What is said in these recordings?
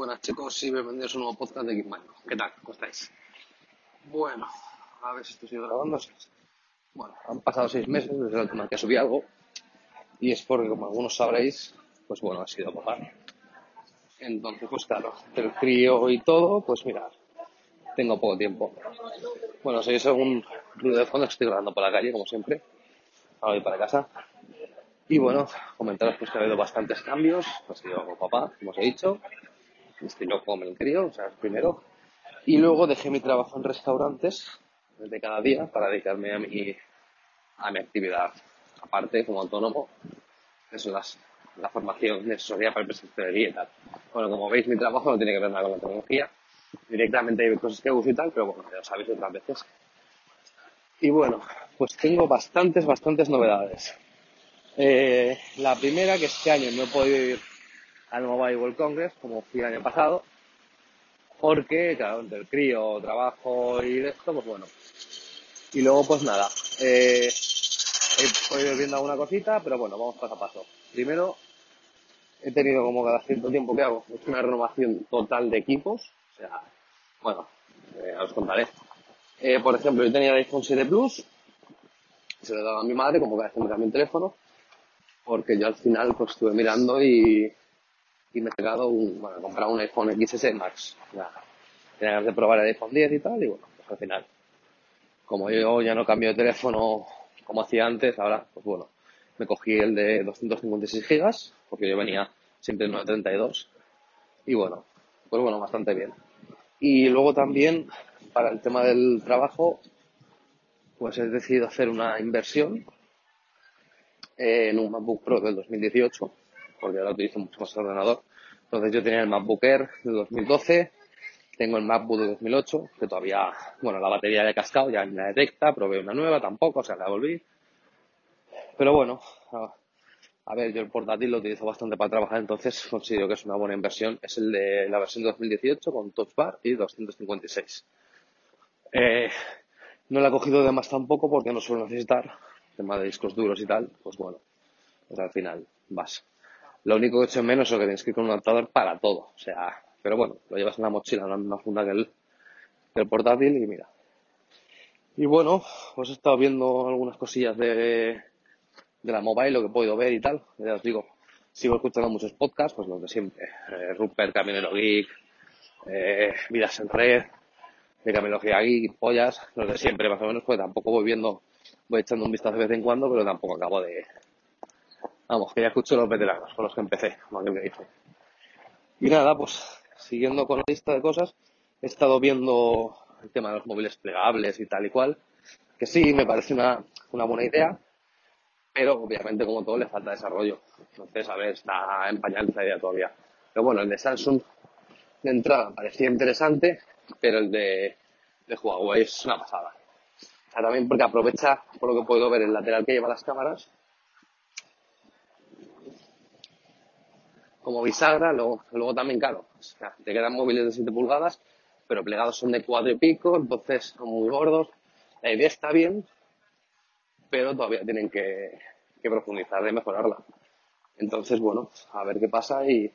Buenas chicos y bienvenidos a un nuevo podcast de Geekman. ¿Qué tal? ¿Cómo estáis? Bueno, a ver si estoy sigue grabando. Bueno, han pasado seis meses desde la última que subí algo y es porque, como algunos sabréis, pues bueno, ha sido papá. Entonces, pues claro, el crío y todo, pues mirad, tengo poco tiempo. Bueno, si es algún ruido de fondo, estoy grabando por la calle, como siempre. Ahora voy para casa. Y bueno, comentaros pues que ha habido bastantes cambios. Ha sido papá, como os he dicho estilo como el crío, o sea, primero. Y luego dejé mi trabajo en restaurantes de cada día para dedicarme a mi, a mi actividad. Aparte, como autónomo, eso es las, la formación necesaria para el presencia de y tal. Bueno, como veis, mi trabajo no tiene que ver nada con la tecnología. Directamente hay cosas que uso y tal, pero bueno, ya lo sabéis otras veces. Y bueno, pues tengo bastantes, bastantes novedades. Eh, la primera, que este año no he podido ir al Mobile World Congress, como fui el año pasado, porque, claro, entre el crío, trabajo y esto, pues bueno. Y luego, pues nada, eh, he podido viendo alguna cosita, pero bueno, vamos paso a paso. Primero, he tenido como cada cierto tiempo que hago, una renovación total de equipos, o sea, bueno, eh, os contaré. Eh, por ejemplo, yo tenía el iPhone 7 Plus, se lo he dado a mi madre como que hace me cambio el teléfono, porque yo al final pues estuve mirando y y me he pegado un, bueno, he un iPhone XS Max. Ya, tenía ganas de probar el iPhone 10 y tal, y bueno, pues al final, como yo ya no cambio de teléfono como hacía antes, ahora, pues bueno, me cogí el de 256 gigas, porque yo venía siempre en 932, y bueno, pues bueno, bastante bien. Y luego también, para el tema del trabajo, pues he decidido hacer una inversión en un MacBook Pro del 2018 porque ahora utilizo mucho más el ordenador. Entonces yo tenía el MacBook Air de 2012, tengo el MacBook de 2008, que todavía, bueno, la batería de cascado ya la detecta, probé una nueva tampoco, o sea, la volví. Pero bueno, a, ver, yo el portátil lo utilizo bastante para trabajar, entonces considero que es una buena inversión. Es el de la versión 2018 con Touch Bar y 256. Eh, no la he cogido de más tampoco porque no suelo necesitar tema de discos duros y tal, pues bueno, pues al final vas. Lo único que he hecho menos es que tienes que ir con un adaptador para todo. O sea, pero bueno, lo llevas en la mochila, en la misma funda que el, portátil y mira. Y bueno, os he estado viendo algunas cosillas de, de la mobile, lo que he podido ver y tal. Ya os digo, sigo escuchando muchos podcasts, pues los de siempre. Eh, Rupert, Caminero Geek, eh, Vidas en Red, de Camelogía Geek, Pollas, los de siempre más o menos, pues tampoco voy viendo, voy echando un vistazo de vez en cuando, pero tampoco acabo de, Vamos, que ya escucho los veteranos con los que empecé, como que dice. Y nada, pues siguiendo con la lista de cosas, he estado viendo el tema de los móviles plegables y tal y cual, que sí, me parece una, una buena idea, pero obviamente como todo le falta desarrollo. Entonces, a ver, está en pañal esa idea todavía. Pero bueno, el de Samsung de entrada parecía interesante, pero el de, de Huawei es una pasada. O sea, también porque aprovecha, por lo que puedo ver, el lateral que lleva las cámaras como bisagra, luego, luego también, claro, te quedan móviles de 7 pulgadas, pero plegados son de 4 y pico, entonces son muy gordos. La idea está bien, pero todavía tienen que, que profundizar y mejorarla. Entonces, bueno, a ver qué pasa y,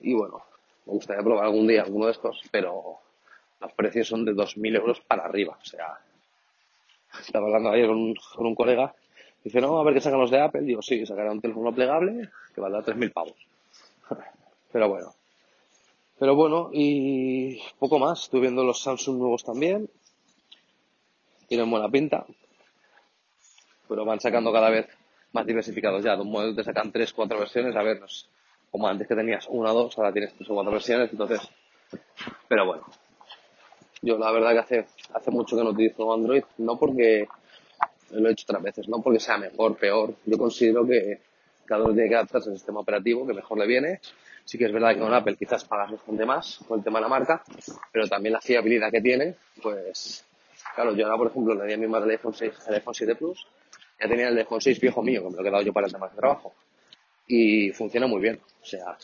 y bueno, me gustaría probar algún día alguno de estos, pero los precios son de 2.000 euros para arriba. O sea, estaba hablando ayer con un, con un colega Dice, no, a ver qué sacan los de Apple. Digo, sí, sacará un teléfono plegable que valdrá 3.000 pavos. Pero bueno. Pero bueno, y poco más. Estoy viendo los Samsung nuevos también. Tienen buena pinta. Pero van sacando cada vez más diversificados ya. De un modelo te sacan 3, 4 versiones. A ver, como antes que tenías una o dos, ahora tienes 3 o 4 versiones. Entonces, pero bueno. Yo la verdad que hace, hace mucho que no utilizo Android. No porque lo he hecho otras veces, no porque sea mejor, peor. Yo considero que cada tiene que sistema operativo que mejor le viene. Sí que es verdad que con Apple quizás pagas bastante más con el tema de la marca, pero también la fiabilidad que tiene, pues, claro, yo ahora, por ejemplo, le di a mi madre el iPhone 6, el iPhone 7 Plus, ya tenía el iPhone 6 viejo mío, que me lo he quedado yo para el tema de trabajo. Y funciona muy bien. O sea,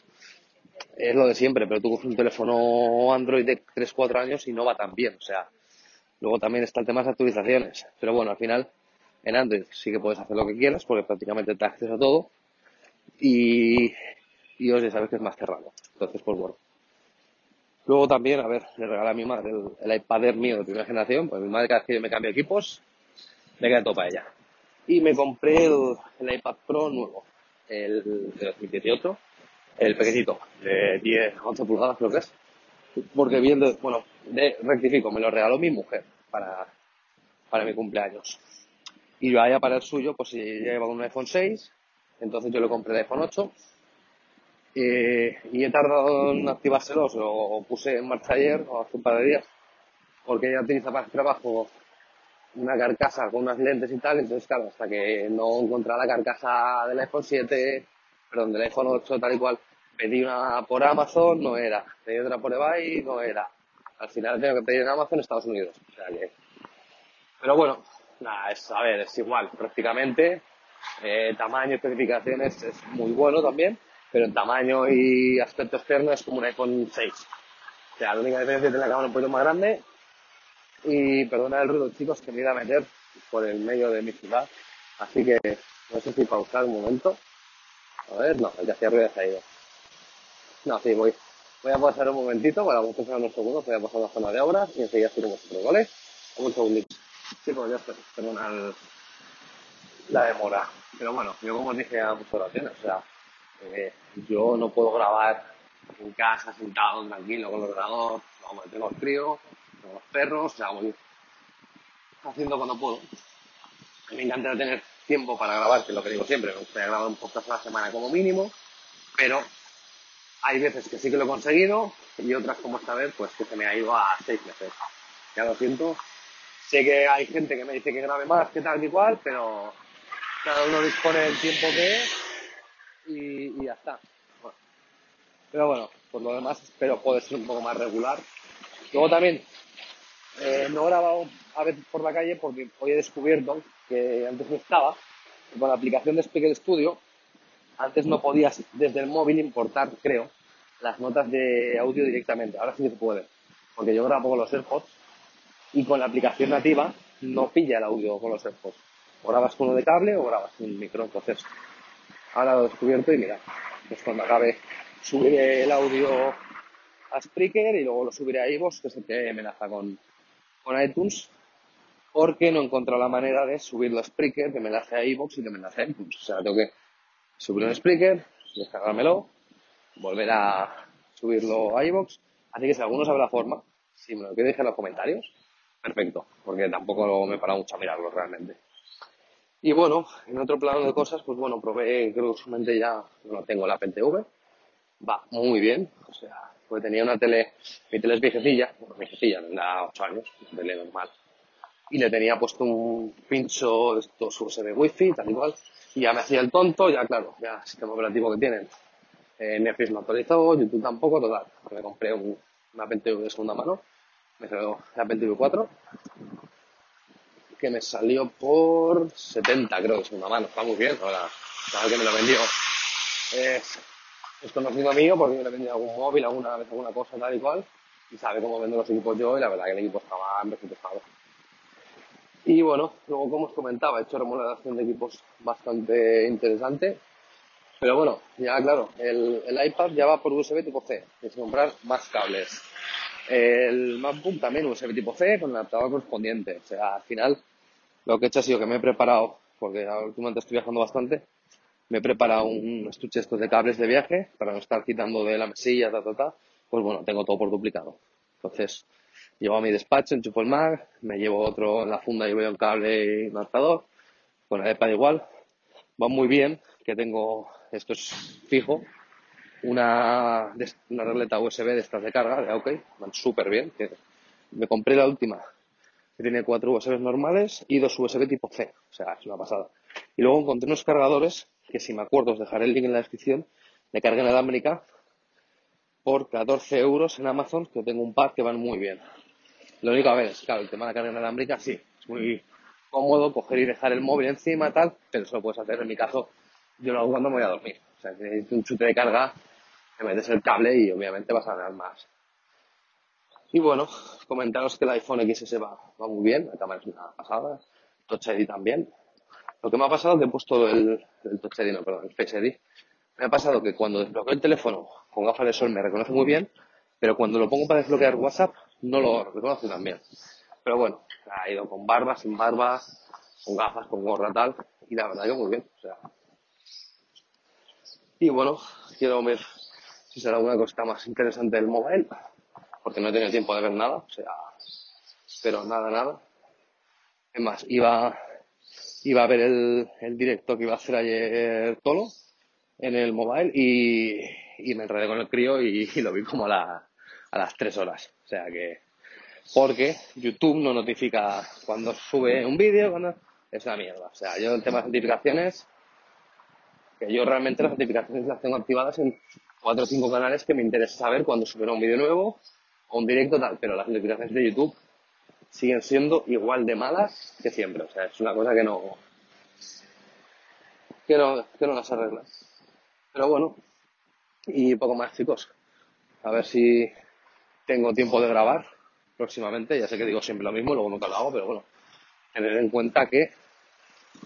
es lo de siempre, pero tú coges un teléfono Android de 3, 4 años y no va tan bien. O sea, luego también está el tema de las actualizaciones. Pero bueno, al final, en Android sí que puedes hacer lo que quieras, porque prácticamente te acceso a todo. Y, y os ya sabes que es más cerrado. Entonces, pues bueno. Luego también, a ver, le regalé a mi madre el, iPad Air mío de primera generación, pues mi madre cada vez que me cambio equipos, me queda todo para ella. Y me compré el, iPad Pro nuevo, el de 2018, el pequeñito, de 10, 11 pulgadas creo que es. Porque viendo, bueno, de, rectifico, me lo regaló mi mujer para, para mi cumpleaños. Y yo allá para el suyo, pues si lleva un iPhone 6, entonces yo le compré el iPhone 8 eh, y he tardado en activárselo, lo puse en marcha ayer o hace un par de días, porque ella utiliza para el trabajo una carcasa con unas lentes y tal, entonces claro, hasta que no encontré la carcasa del iPhone 7, perdón, del iPhone 8 tal y cual, pedí una por Amazon, no era, pedí otra por eBay, no era. Al final tengo que pedir en Amazon Estados Unidos, o sea que... Pero bueno, nada, es, a ver, es igual, prácticamente, eh, tamaño, especificaciones es muy bueno también, pero en tamaño y aspecto externo es como un iPhone 6. O sea, la única diferencia es que la cámara un poquito más grande y perdona el ruido, chicos, que me iba a meter por el medio de mi ciudad. Así que no sé si pausar un momento. A ver, no, el que hacía ruido se ha ido. No, sí, voy. Voy a pasar un momentito, para vosotros unos segundos, voy a pasar a la zona de obras y enseguida estoy con vosotros, ¿vale? Un segundito. Sí, pues ya estoy, perdona la demora. Pero bueno, yo como os dije a muchas oraciones, o sea, eh, yo no puedo grabar en casa sentado tranquilo con el ordenador, tengo el frío, tengo los perros, o sea, voy haciendo cuando puedo. Me encanta tener tiempo para grabar, que es lo que digo siempre, me gustaría grabar un podcast a la semana como mínimo, pero hay veces que sí que lo he conseguido y otras como esta vez, pues que se me ha ido a seis meses. Ya lo siento. Sé que hay gente que me dice que grabe más, que tal, que igual, pero cada uno dispone del tiempo que es y, ya está. Pero bueno, por lo demás espero poder ser un poco más regular. Luego también eh, no he grabado a veces por la calle porque hoy he descubierto que antes no estaba, con la aplicación de Speaker Studio, antes no podías desde el móvil importar, creo, las notas de audio directamente. Ahora sí que se puede, porque yo grabo con los AirPods y con la aplicación nativa no pilla el audio con los AirPods. O grabas con uno de cable o grabas con un micro. Entonces, ahora lo he descubierto y mira, pues cuando acabe subiré el audio a Spreaker y luego lo subiré a iVoox, que el que amenaza con, con iTunes, porque no he encontrado la manera de subirlo a Spreaker, que me a iVoox y que me a iTunes. O sea, tengo que subirlo a Spreaker, descargármelo, volver a subirlo a iVoox. Así que si alguno sabe la forma, si me lo quiere dejar en los comentarios, perfecto, porque tampoco me he parado mucho a mirarlo realmente. Y bueno, en otro plano de cosas, pues bueno, probé, creo que solamente ya no tengo la Apple TV, va muy bien, o sea, pues tenía una tele, mi tele es viejecilla, bueno, viejecilla, tendrá 8 años, una tele normal, y le tenía puesto un pincho de estos USB Wi-Fi, tal igual, y ya me hacía el tonto, ya claro, ya sistema operativo que tienen, eh, Netflix no actualizó, YouTube tampoco, total, me compré un, una Apple TV de segunda mano, me salió la Apple TV 4, me salió por 70, creo, de segunda mano. Está muy bien, ahora, sabes que me lo vendió. Es, es conocido mío porque me lo he vendido algún móvil, alguna vez alguna cosa tal y cual. Y sabe cómo vendo los equipos yo y la verdad que el equipo estaba en. Y bueno, luego como os comentaba, he hecho remodelación de equipos bastante interesante. Pero bueno, ya claro, el, iPad ya va por USB tipo C. Tienes comprar más cables el MacBook también USB tipo C con el adaptador correspondiente. O sea, al final lo que he hecho ha sido que me he preparado, porque últimamente estoy viajando bastante, me he preparado un estuche estos de cables de viaje para no estar quitando de la mesilla, ta, ta, ta. Pues bueno, tengo todo por duplicado. Entonces, llevo a mi despacho, enchufo el Mac, me llevo otro en la funda y veo un cable y adaptador, con el iPad igual. Va muy bien, que tengo, esto es fijo, una, una regleta USB de estas de carga, de OK, van súper bien. Me compré la última, tiene cuatro USB normales y dos USB tipo C, o sea, es una pasada. Y luego encontré unos cargadores, que si me acuerdo os dejaré el link en la descripción, de carga inalámbrica, por 14 euros en Amazon, que tengo un par que van muy bien. Lo único, a ver, es claro, el tema de la carga inalámbrica, sí, es muy cómodo coger y dejar el móvil encima, tal, pero eso lo puedes hacer. En mi caso, yo lo hago cuando me voy a dormir. O sea, si necesitas un chute de carga, te metes el cable y obviamente vas a ganar más. Y bueno, comentaros que el iPhone XS va, va muy bien, la cámara es una pasada, Touch ID también. Lo que me ha pasado es que he puesto el, el Touch ID, no, perdón, el Face ID. Me ha pasado que cuando desbloqueo el teléfono con gafas de sol me reconoce muy bien, pero cuando lo pongo para desbloquear WhatsApp no lo reconoce tan bien. Pero bueno, ha ido con barba, sin barba, con gafas, con gorra tal, y la verdad que muy bien. O sea. Y bueno, quiero ver si será alguna cosa más interesante del mobile, porque no he tenido tiempo de ver nada, o sea, pero nada, nada. Es más, iba, iba a ver el, el directo que iba a hacer ayer Tolo en el mobile y, me enredé con el crío y, lo vi como a, la, a las tres horas. O sea que, porque YouTube no notifica cuando sube un vídeo, cuando es una mierda. O sea, yo el tema de notificaciones, que yo realmente las notificaciones las tengo activadas en cuatro o cinco canales que me interesa saber cuando sube un vídeo nuevo o un directo tal, pero las notificaciones de YouTube siguen siendo igual de malas que siempre. O sea, es una cosa que no, que no, que no las arregla. Pero bueno, y poco más, chicos. A ver si tengo tiempo de grabar próximamente. Ya sé que digo siempre lo mismo, luego nunca lo hago, pero bueno, tener en cuenta que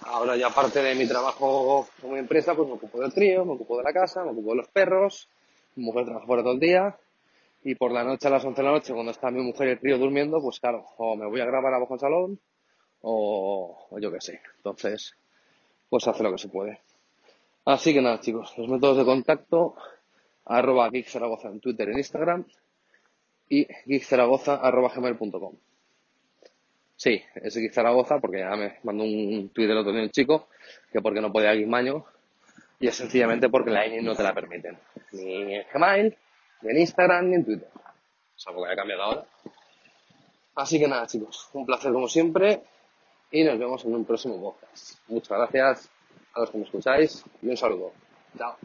ahora ya aparte de mi trabajo como empresa, pues me ocupo del trío, me ocupo de la casa, me ocupo de los perros, mi mujer trabaja fuera todo el día, y por la noche a las 11 de la noche, cuando está mi mujer y el trío durmiendo, pues claro, o me voy a grabar abajo el salón, o, yo qué sé. Entonces, pues hace lo que se puede. Así que nada, chicos, los métodos de contacto, arroba geekzaragoza en Twitter y en Instagram, y geekzaragoza arroba gmail.com. Sí, es Geek Zaragoza porque ya me mandó un tuit el otro día un chico que porque no podía Geekmaño y es sencillamente porque la INI no te la permiten. Ni en Gmail, en Instagram, ni en Twitter. Salvo que haya cambiado ahora. Así que nada, chicos, un placer como siempre y nos vemos en un próximo podcast. Muchas gracias a los que me escucháis y un saludo. Chao.